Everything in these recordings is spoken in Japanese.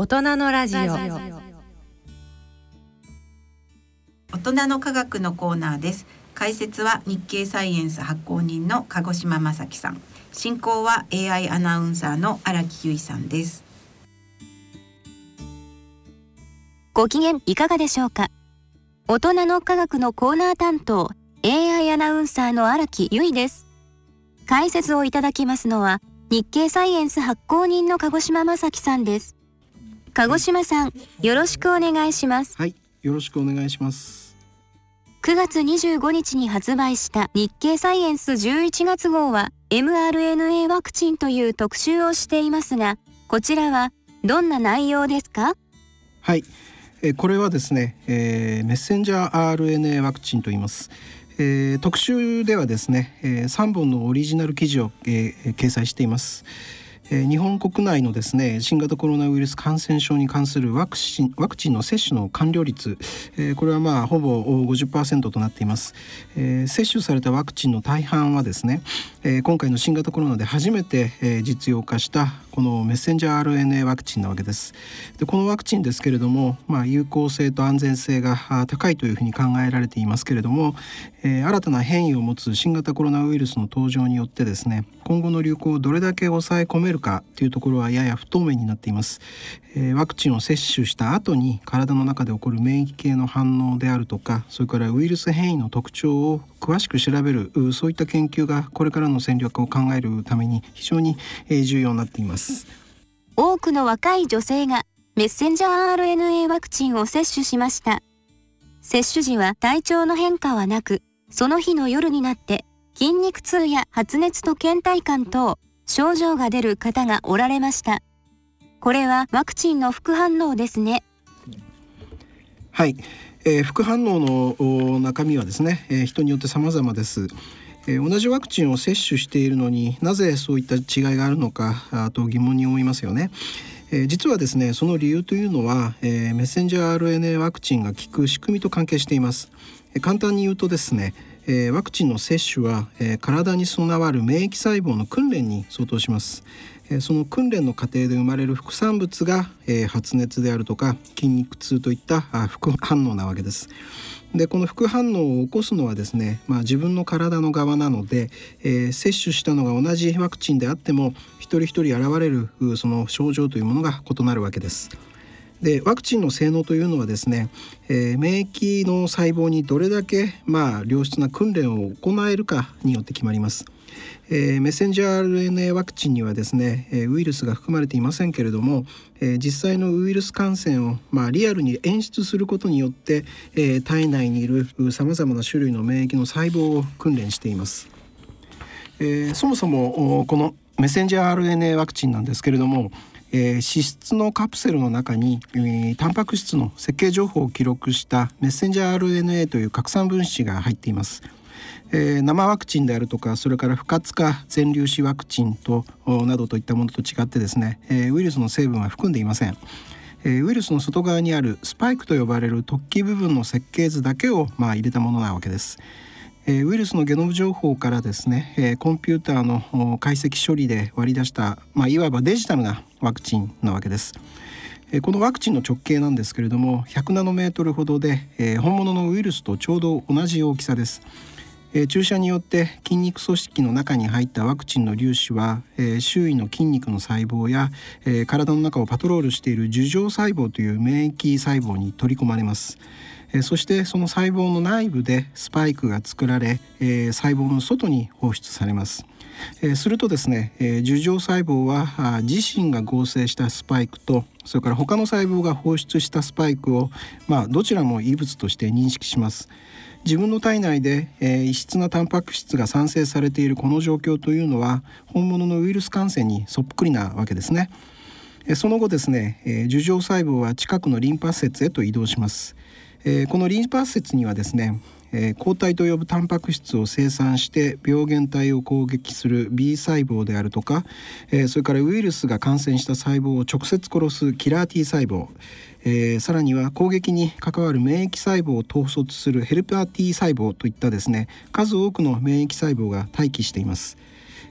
大人のラジオ。大人の科学のコーナーです。解説は日経サイエンス発行人の鹿児島正樹さん。進行は AI アナウンサーの荒木由衣さんです。ご機嫌いかがでしょうか？大人の科学のコーナー担当 AI アナウンサーの荒木由衣です。解説をいただきますのは日経サイエンス発行人の鹿児島正樹さんです鹿児島さんよろしくお願いします。はいよろしくお願いします。9月25日に発売した日経サイエンス11月号は mRNA ワクチンという特集をしていますがこちらはどんな内容ですか？はいえこれはですね、えー、メッセンジャー RNA ワクチンと言います。えー、特集ではですね、えー、3本のオリジナル記事を、えー、掲載しています。え日本国内のですね新型コロナウイルス感染症に関するワクチンワクチンの接種の完了率、えこれはまあほぼ50%となっています、え接種されたワクチンの大半はですね、え今回の新型コロナで初めて、え実用化したこのメッセンジャー RNA ワクチンなわけです。でこのワクチンですけれども、まあ、有効性と安全性が高いというふうに考えられていますけれども、え新たな変異を持つ新型コロナウイルスの登場によってですね今後の流行をどれだけ抑え込めるかというところはやや不透明になっています、えー、ワクチンを接種した後に体の中で起こる免疫系の反応であるとかそれからウイルス変異の特徴を詳しく調べるそういった研究がこれからの戦略を考えるために非常に重要になっています。多くの若い女性がメッセンジャー RNA ワクチンを接種しました。接種時は体調の変化はなくその日の夜になって筋肉痛や発熱と倦怠感等症状が出る方がおられました。これはワクチンの副反応ですね。はい、えー、副反応の中身はですね、えー、人によって様々です、えー、同じワクチンを接種しているのになぜそういった違いがあるのかと疑問に思いますよね。えー、実はですねその理由というのは、えー、メッセンジャー RNA ワクチンが効く仕組みと関係しています、えー、簡単に言うとですねえー、ワクチンの接種は、えー、体に備わる免疫細胞の訓練に相当します、その訓練の過程で生まれる副産物が、発熱であるとか筋肉痛といった副反応なわけですでこの副反応を起こすのはですね、まあ、自分の体の側なので、え接種したのが同じワクチンであっても一人一人現れるその症状というものが異なるわけです。でワクチンの性能というのはですね、えー、免疫の細胞にどれだけ、まあ、良質な訓練を行えるかによって決まります。えー、メッセンジャー RNA ワクチンにはですね、えー、ウイルスが含まれていませんけれども、えー、実際のウイルス感染を、まあ、リアルに演出することによって、え体内にいるさまざまな種類の免疫の細胞を訓練しています。えそもそもこのメッセンジャー RNA ワクチンなんですけれども、え、脂質のカプセルの中に、えー、タンパク質の設計情報を記録したメッセンジャー RNA という拡散分子が入っています。えー、生ワクチンであるとかそれから不活化全粒子ワクチンとなどといったものと違ってですね、えー、ウイルスの成分は含んでいません。えー、ウイルスの外側にあるスパイクと呼ばれる突起部分の設計図だけを、まあ、入れたものなわけです。えウイルスのゲノム情報からですね、えコンピューターの解析処理で割り出した、まあ、いわばデジタルなワクチンなわけです。このワクチンの直径なんですけれども100ナノメートルほどで、本物のウイルスとちょうど同じ大きさです。え注射によって筋肉組織の中に入ったワクチンの粒子は、え周囲の筋肉の細胞や、え体の中をパトロールしている樹状細胞という免疫細胞に取り込まれます。えそしてその細胞の内部でスパイクが作られ、え細胞の外に放出されます。えするとですね、え樹状細胞は自身が合成したスパイクとそれから他の細胞が放出したスパイクを、まあ、どちらも異物として認識します。自分の体内で、えー、異質なタンパク質が産生されているこの状況というのは本物のウイルス感染にそっくりなわけですね。えその後ですね、えー、樹状細胞は近くのリンパ節へと移動します。えー、このリンパ節にはですね、えー、抗体と呼ぶタンパク質を生産して病原体を攻撃する B 細胞であるとか、えー、それからウイルスが感染した細胞を直接殺すキラー T 細胞、えー、さらには攻撃に関わる免疫細胞を統率するヘルパー T 細胞といったですね数多くの免疫細胞が待機しています。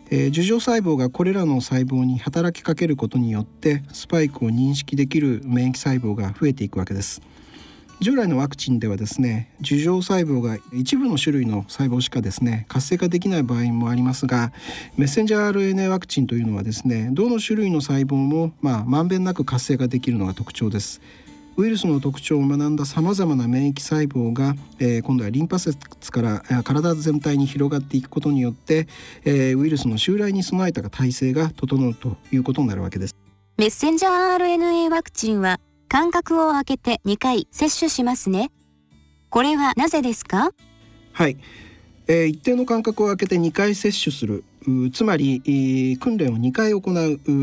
えー、樹状細胞がこれらの細胞に働きかけることによってスパイクを認識できる免疫細胞が増えていくわけです従来のワクチンではですね樹状細胞が一部の種類の細胞しかですね活性化できない場合もありますがメッセンジャー RNA ワクチンというのはですねどの種類の細胞もまあまんべんなく活性化できるのが特徴ですウイルスの特徴を学んださまざまな免疫細胞が、えー、今度はリンパ節から体全体に広がっていくことによって、えー、ウイルスの襲来に備えた体制が整うということになるわけです。メッセンジャー RNA ワクチンは間隔を空けて2回接種しますね。これはなぜですか？はい、えー、一定の間隔を空けて2回接種するつまり訓練を2回行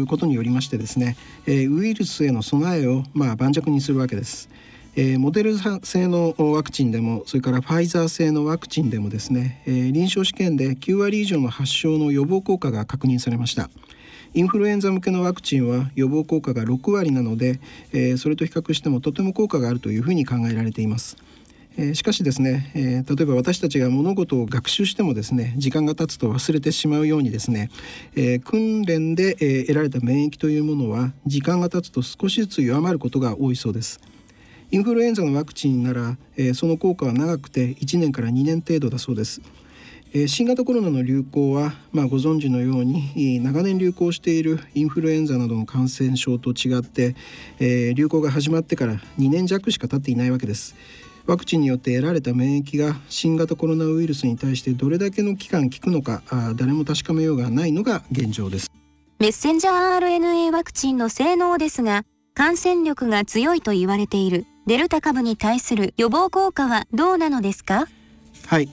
うことによりましてですねウイルスへの備えをまあ盤石にするわけです。えモデル製のワクチンでもそれからファイザー製のワクチンでもですね、え臨床試験で9割以上の発症の予防効果が確認されましたインフルエンザ向けのワクチンは予防効果が6割なので、えそれと比較してもとても効果があるというふうに考えられています。えー、しかしですね、えー、例えば私たちが物事を学習してもですね時間が経つと忘れてしまうようにですね、えー、訓練で、え得られた免疫というものは時間が経つと少しずつ弱まることが多いそうです。インフルエンザのワクチンなら、えその効果は長くて1年から2年程度だそうです。新型コロナの流行は、まあ、ご存知のように長年流行しているインフルエンザなどの感染症と違って、えー、流行が始まってから2年弱しか経っていないわけです。ワクチンによって得られた免疫が新型コロナウイルスに対してどれだけの期間効くのかあ誰も確かめようがないのが現状です。メッセンジャー RNA ワクチンの性能ですが感染力が強いと言われているデルタ株に対する予防効果はどうなのですか？はい、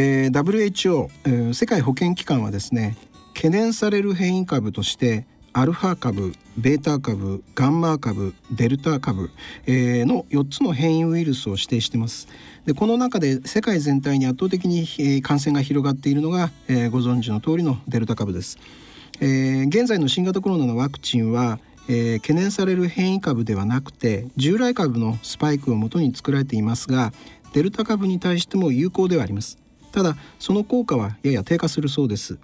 えー、WHO、えー、世界保健機関はですね懸念される変異株としてアルファ株ベータ株ガンマ株デルタ株、えー、の4つの変異ウイルスを指定してます。でこの中で世界全体に圧倒的に、え感染が広がっているのが、えー、ご存知の通りのデルタ株です、えー、現在の新型コロナのワクチンはえー、懸念される変異株ではなくて従来株のスパイクをもとに作られていますがデルタ株に対しても有効ではあります。ただその効果はやや低下するそうです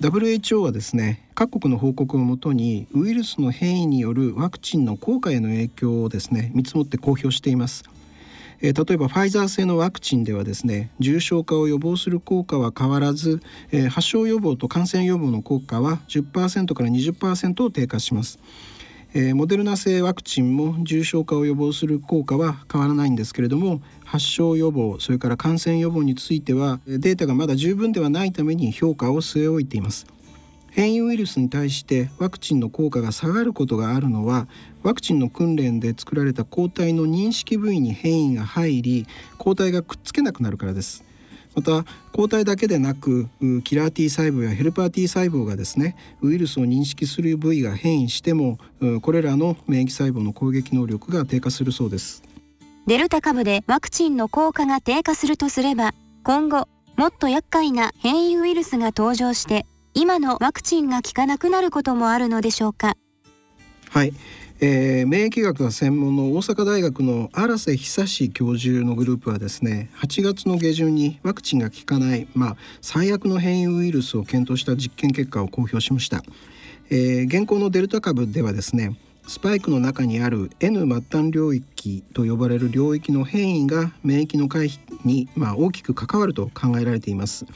WHO はですね各国の報告をもとにウイルスの変異によるワクチンの効果への影響をですね見積もって公表しています。え、例えばファイザー製のワクチンではですね重症化を予防する効果は変わらず、え、発症予防と感染予防の効果は10%から20%を低下します。えー、モデルナ製ワクチンも重症化を予防する効果は変わらないんですけれども発症予防それから感染予防についてはデータがまだ十分ではないために評価を据え置いています。変異ウイルスに対してワクチンの効果が下がることがあるのはワクチンの訓練で作られた抗体の認識部位に変異が入り抗体がくっつけなくなるからです。また抗体だけでなくキラー T 細胞やヘルパー T 細胞がですねウイルスを認識する部位が変異してもこれらの免疫細胞の攻撃能力が低下するそうですデルタ株でワクチンの効果が低下するとすれば、今後、もっと厄介な変異ウイルスが登場して、今のワクチンが効かなくなることもあるのでしょうか？はい、えー、免疫学が専門の大阪大学の荒瀬久志教授のグループはですね8月の下旬にワクチンが効かない、まあ、最悪の変異ウイルスを検討した実験結果を公表しました、えー、現行のデルタ株ではですねスパイクの中にある N 末端領域と呼ばれる領域の変異が免疫の回避に、まあ、大きく関わると考えられています。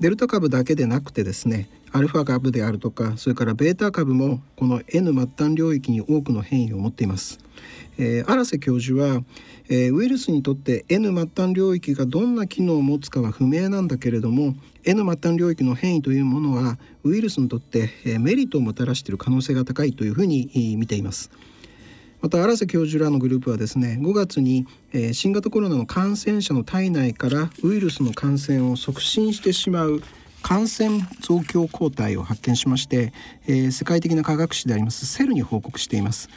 デルタ株だけでなくてですねアルファ株であるとかそれからベータ株もこの N 末端領域に多くの変異を持っていますえー、荒瀬教授は、えー、ウイルスにとって N 末端領域がどんな機能を持つかは不明なんだけれども N 末端領域の変異というものはウイルスにとって、えー、メリットをもたらしている可能性が高いというふうに見ています。また荒瀬教授らのグループはですね5月に、えー、新型コロナの感染者の体内からウイルスの感染を促進してしまう感染増強抗体を発見しまして、えー、世界的な科学誌でありますセルに報告しています。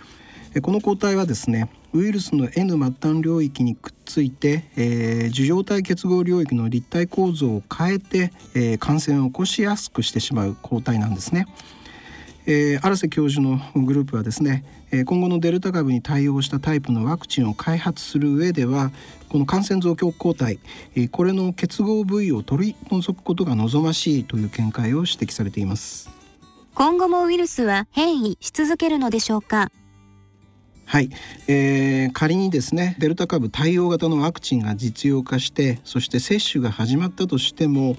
この抗体はですねウイルスの N 末端領域にくっついて、えー、受容体結合領域の立体構造を変えて、えー、感染を起こしやすくしてしまう抗体なんですね。えー、荒瀬教授のグループはですね今後のデルタ株に対応したタイプのワクチンを開発する上ではこの感染増強抗体これの結合部位を取り除くことが望ましいという見解を指摘されています。今後もウイルスは変異し続けるのでしょうか？はい、えー、仮にですねデルタ株対応型のワクチンが実用化してそして接種が始まったとしても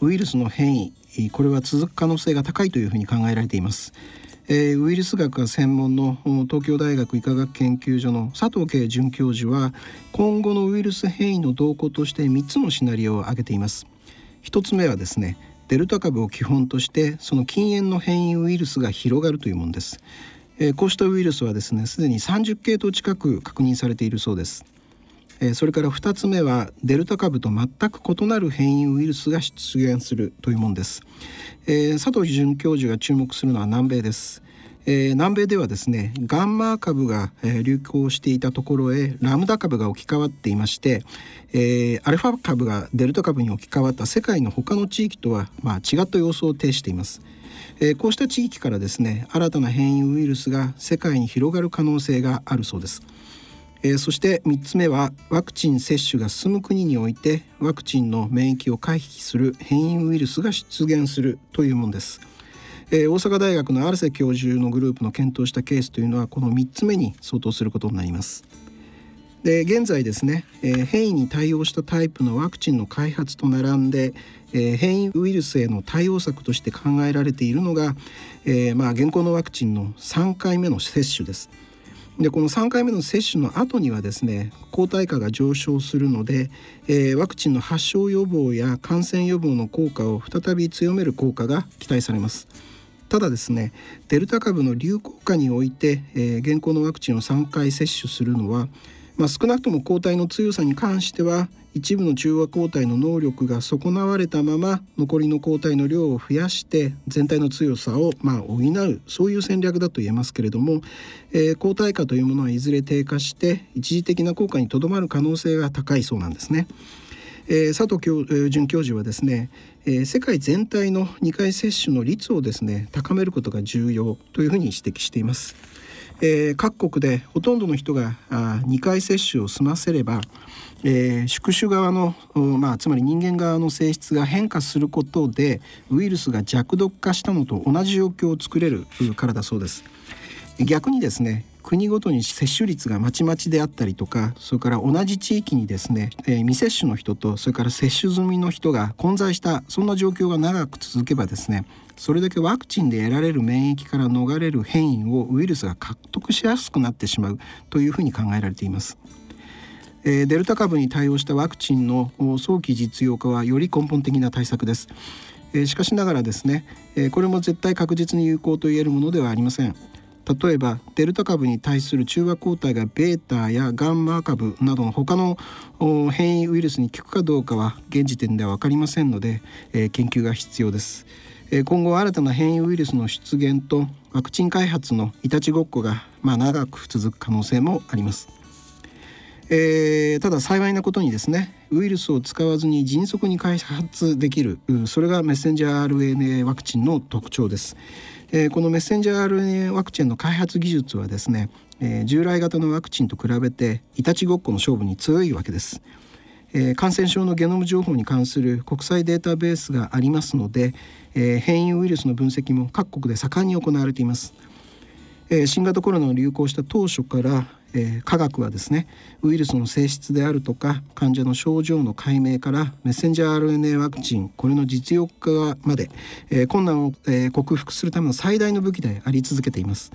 ウイルスの変異これは続く可能性が高いというふうに考えられています。えー、ウイルス学が専門の東京大学医科学研究所の佐藤慶准教授は今後のウイルス変異の動向として3つのシナリオを挙げています。1つ目はですねデルタ株を基本としてその禁煙の変異ウイルスが広がるというものです、えー、こうしたウイルスはですねすでに30系統近く確認されているそうです。えそれから2つ目はデルタ株と全く異なる変異ウイルスが出現するというものです、えー、佐藤准教授が注目するのは南米です、えー、南米ではですねガンマ株が、え流行していたところへラムダ株が置き換わっていまして、えー、アルファ株がデルタ株に置き換わった世界の他の地域とは、まあ、違った様相を呈しています。えこうした地域からですね新たな変異ウイルスが世界に広がる可能性があるそうです。えー、そして3つ目はワクチン接種が進む国においてワクチンの免疫を回避する変異ウイルスが出現するというものです。えー、大阪大学のアルセ教授のグループの検討したケースというのはこの3つ目に相当することになります。で現在ですね、えー、変異に対応したタイプのワクチンの開発と並んで、え、変異ウイルスへの対応策として考えられているのが、え、まあ現行のワクチンの3回目の接種です。でこの3回目の接種の後にはですね抗体価が上昇するので、えー、ワクチンの発症予防や感染予防の効果を再び強める効果が期待されます。ただですねデルタ株の流行下において、えー、現行のワクチンを3回接種するのは、まあ、少なくとも抗体の強さに関しては一部の中和抗体の能力が損なわれたまま残りの抗体の量を増やして全体の強さをま補うそういう戦略だと言えますけれども、えー、抗体価というものはいずれ低下して一時的な効果にとどまる可能性が高いそうなんですね。えー、佐藤教、えー、准教授はですね、えー、世界全体の2回接種の率をですね高めることが重要というふうに指摘しています。えー、各国でほとんどの人があ2回接種を済ませればえー、宿主側の、まあ、つまり人間側の性質が変化することでウイルスが弱毒化したのと同じ状況を作れるからだそうです。逆にですね国ごとに接種率がまちまちであったりとかそれから同じ地域にですね、えー、未接種の人とそれから接種済みの人が混在したそんな状況が長く続けばですねそれだけワクチンで得られる免疫から逃れる変異をウイルスが獲得しやすくなってしまうというふうに考えられています。えデルタ株に対応したワクチンの早期実用化はより根本的な対策です。えしかしながらですね、えこれも絶対確実に有効と言えるものではありません。例えばデルタ株に対する中和抗体がベータやガンマ株などの他の変異ウイルスに効くかどうかは現時点では分かりませんので、え研究が必要ですえ。今後新たな変異ウイルスの出現とワクチン開発のいたちごっこが、まあ、長く続く可能性もあります。えー、ただ幸いなことにですねウイルスを使わずに迅速に開発できるそれがメッセンジャー RNA ワクチンの特徴です、えー、このメッセンジャー RNA ワクチンの開発技術はですね、えー、従来型のワクチンと比べていたちごっこの勝負に強いわけです、えー、感染症のゲノム情報に関する国際データベースがありますので、えー、変異ウイルスの分析も各国で盛んに行われています、えー、新型コロナの流行した当初からえー、科学はですねウイルスの性質であるとか患者の症状の解明からメッセンジャー RNA ワクチンこれの実用化まで、えー、困難を、えー、克服するための最大の武器であり続けています。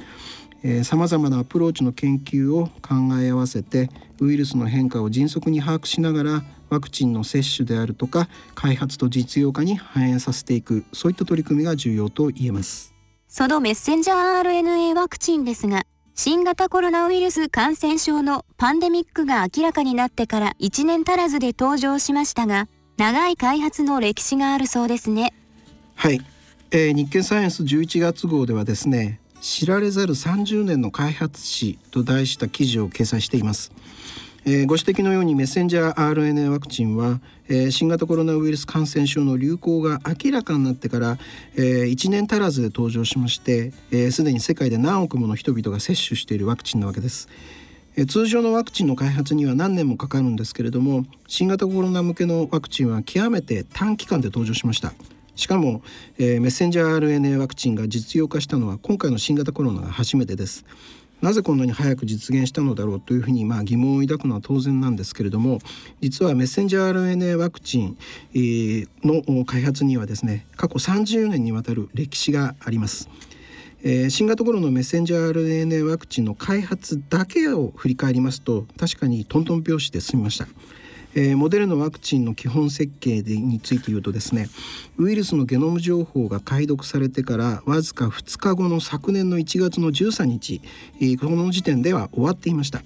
さまざまなアプローチの研究を考え合わせてウイルスの変化を迅速に把握しながらワクチンの接種であるとか開発と実用化に反映させていくそういった取り組みが重要と言えますそのメッセンジャー RNA ワクチンですが新型コロナウイルス感染症のパンデミックが明らかになってから1年足らずで登場しましたが、長い開発の歴史があるそうですね。はい、えー、日経サイエンス11月号ではですね、知られざる30年の開発史と題した記事を掲載しています。えー、ご指摘のようにメッセンジャー RNA ワクチンは、えー、新型コロナウイルス感染症の流行が明らかになってから、えー、1年足らずで登場しましてすで、えー、に世界で何億もの人々が接種しているワクチンなわけです。通常のワクチンの開発には何年もかかるんですけれども新型コロナ向けのワクチンは極めて短期間で登場しましたしかも、えー、メッセンジャー RNA ワクチンが実用化したのは今回の新型コロナが初めてですなぜこんなに早く実現したのだろうというふうにまあ疑問を抱くのは当然なんですけれども実はメッセンジャー RNA ワクチンの開発にはですね過去30年にわたる歴史があります。え、新型コロナのメッセンジャー RNA ワクチンの開発だけを振り返りますと確かにトントン拍子で済みました。えー、モデルのワクチンの基本設計でについて言うとですねウイルスのゲノム情報が解読されてからわずか2日後の昨年の1月の13日、えー、この時点では終わっていました。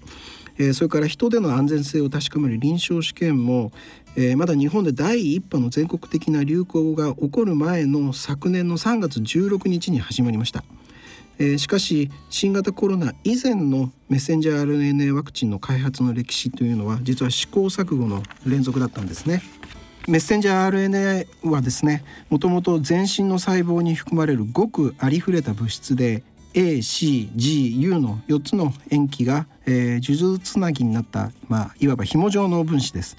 えー、それから人での安全性を確かめる臨床試験も、えー、まだ日本で第1波の全国的な流行が起こる前の昨年の3月16日に始まりました。えー、しかし新型コロナ以前のメッセンジャー RNA ワクチンの開発の歴史というのは実は試行錯誤の連続だったんですね。メッセンジャー RNA はですねもともと全身の細胞に含まれるごくありふれた物質で ACGU の4つの塩基が、えー、数珠つなぎになった、まあ、いわば紐状の分子です。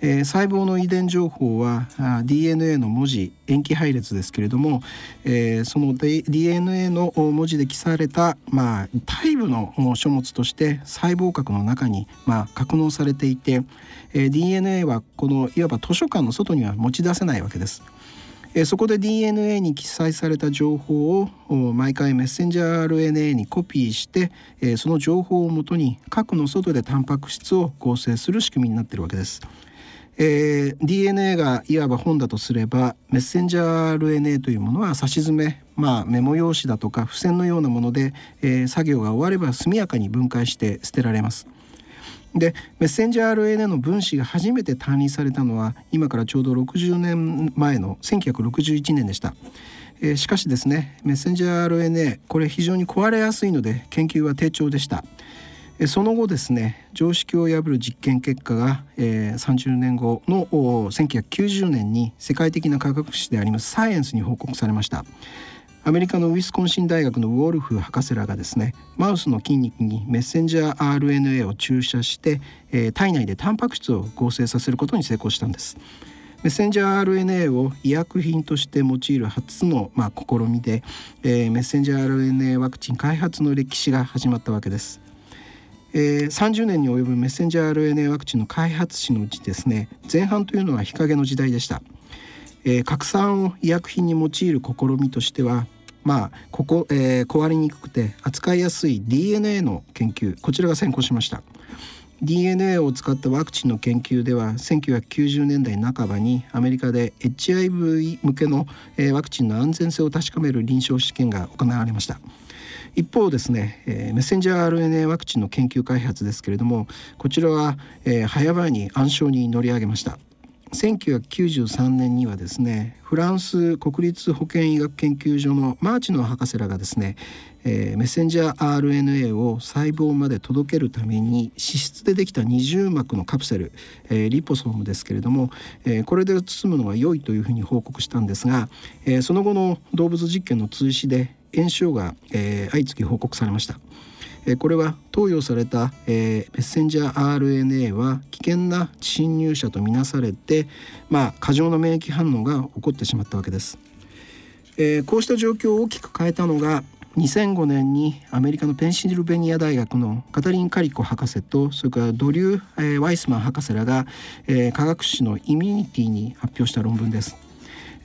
えー、細胞の遺伝情報はあ DNA の文字塩基配列ですけれども、えー、その DNA の文字で記された、まあ、大部の書物として細胞核の中に、まあ、格納されていて、えー、DNA はこのいわば図書館の外には持ち出せないわけです。えそこで DNA に記載された情報を毎回メッセンジャー RNA にコピーして、えその情報をもとに核の外でタンパク質を合成する仕組みになっているわけです。えー、DNA がいわば本だとすればメッセンジャー RNA というものは差し詰め、まあ、メモ用紙だとか付箋のようなもので、えー、作業が終われば速やかに分解して捨てられます。でメッセンジャー RNA の分子が初めて単位されたのは今からちょうど60年前の1961年でした。えー、しかしですねメッセンジャー RNA これ非常に壊れやすいので研究は低調でした。その後ですね常識を破る実験結果が、えー、30年後の1990年に世界的な科学誌でありますサイエンスに報告されました。アメリカのウィスコンシン大学のウォルフ博士らがですねマウスの筋肉にメッセンジャー RNA を注射して、えー、体内でタンパク質を合成させることに成功したんです。メッセンジャー RNA を医薬品として用いる初の、まあ、試みで、えー、メッセンジャー RNA ワクチン開発の歴史が始まったわけです。えー、30年に及ぶメッセンジャー RNA ワクチンの開発史のうちですね前半というのは日陰の時代でした、えー、拡散を医薬品に用いる試みとしてはまあここ、えー、壊れにくくて扱いやすい DNA の研究こちらが先行しました DNA を使ったワクチンの研究では1990年代半ばにアメリカで HIV 向けのワクチンの安全性を確かめる臨床試験が行われました。一方ですね、えー、メッセンジャー RNA ワクチンの研究開発ですけれどもこちらは、えー、早々に暗礁に乗り上げました。1993年にはですねフランス国立保健医学研究所のマーチの博士らがですね、えー、メッセンジャー RNA を細胞まで届けるために脂質でできた二重膜のカプセル、えー、リポソームですけれども、えー、これで包むのが良いというふうに報告したんですが、え、その後の動物実験の通知で炎症が、えー、相次ぎ報告されました。えこれは投与された、えー、メッセンジャー RNA は危険な侵入者とみなされて、まあ、過剰な免疫反応が起こってしまったわけです。えー、こうした状況を大きく変えたのが2005年にアメリカのペンシルベニア大学のカタリン・カリコ博士とそれからドリュー・えー、ワイスマン博士らが、えー、科学誌の「イミュニティ」に発表した論文です。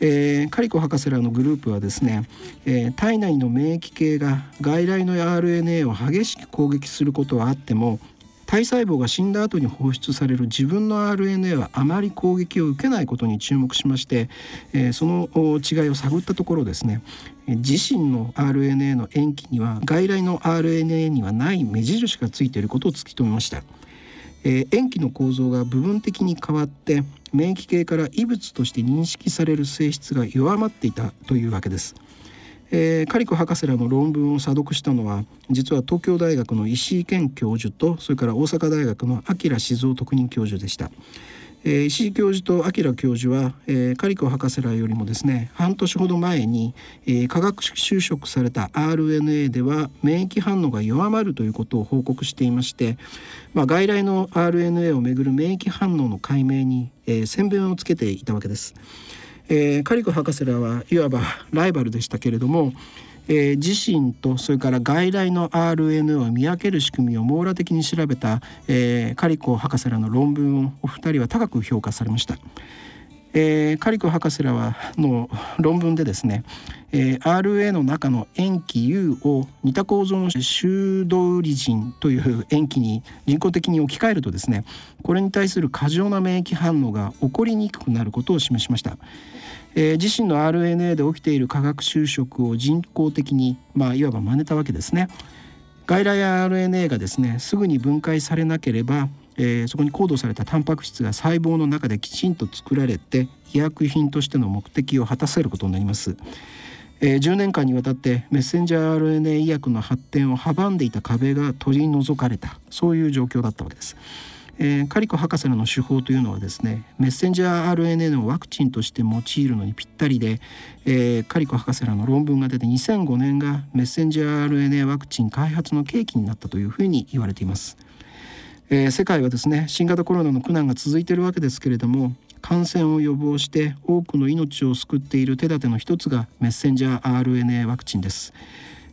えー、カリコ博士らのグループはですね、えー、体内の免疫系が外来の RNA を激しく攻撃することはあっても体細胞が死んだ後に放出される自分の RNA はあまり攻撃を受けないことに注目しまして、えー、その違いを探ったところですね自身の RNA の塩基には外来の RNA にはない目印がついていることを突き止めました。えー、塩基の構造が部分的に変わって免疫系から異物として認識される性質が弱まっていたというわけです。えー、カリコ博士らの論文を査読したのは実は東京大学の石井健教授とそれから大阪大学の明静雄特任教授でした。えー、石井教授と明教授は、えー、カリコ博士らよりもですね半年ほど前に、えー、化学修飾された RNA では免疫反応が弱まるということを報告していまして、まあ、外来の RNA をめぐる免疫反応の解明に、えー、先鞭をつけていたわけです。えー、カリコ博士らはいわばライバルでしたけれども、えー、自身とそれから外来の RNA を見分ける仕組みを網羅的に調べた、えー、カリコ博士らの論文をお二人は高く評価されました。えー、カリコ博士らはの論文でですね、えー、RA の中の塩基 U を似た構造の修道リジンという塩基に人工的に置き換えるとですねこれに対する過剰な免疫反応が起こりにくくなることを示しました。えー、自身の RNA で起きている化学修飾を人工的に、まあ、いわば真似たわけですね。外来 RNA がですねすぐに分解されなければ、えー、そこにコードされたタンパク質が細胞の中できちんと作られて医薬品としての目的を果たせることになります。えー、10年間にわたってメッセンジャー RNA 医薬の発展を阻んでいた壁が取り除かれたそういう状況だったわけです。えー、カリコ博士らの手法というのはですねメッセンジャー RNA のワクチンとして用いるのにぴったりで、えー、カリコ博士らの論文が出て2005年がメッセンジャー RNA ワクチン開発の契機になったというふうに言われています。えー、世界はですね新型コロナの苦難が続いているわけですけれども感染を予防して多くの命を救っている手立ての一つがメッセンジャー RNA ワクチンです。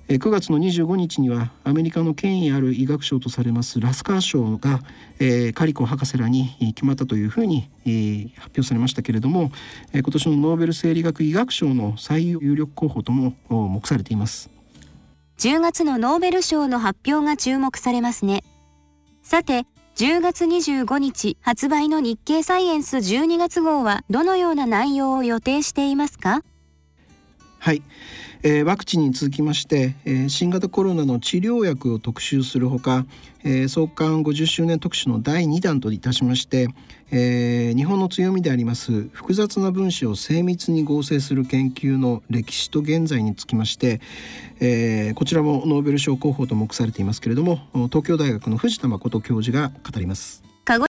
9月の25日にはアメリカの権威ある医学賞とされますラスカー賞が、えー、カリコ博士らに決まったというふうに、えー、発表されましたけれども、えー、今年のノーベル生理学医学賞の最有力候補とも目されています。10月のノーベル賞の発表が注目されますね。さて10月25日発売の日経サイエンス12月号はどのような内容を予定していますか？はい、えー、ワクチンに続きまして、えー、新型コロナの治療薬を特集するほか、えー、創刊50周年特集の第2弾といたしまして、え、日本の強みであります複雑な分子を精密に合成する研究の歴史と現在につきまして、え、こちらもノーベル賞候補と目されていますけれども東京大学の藤田誠教授が語ります。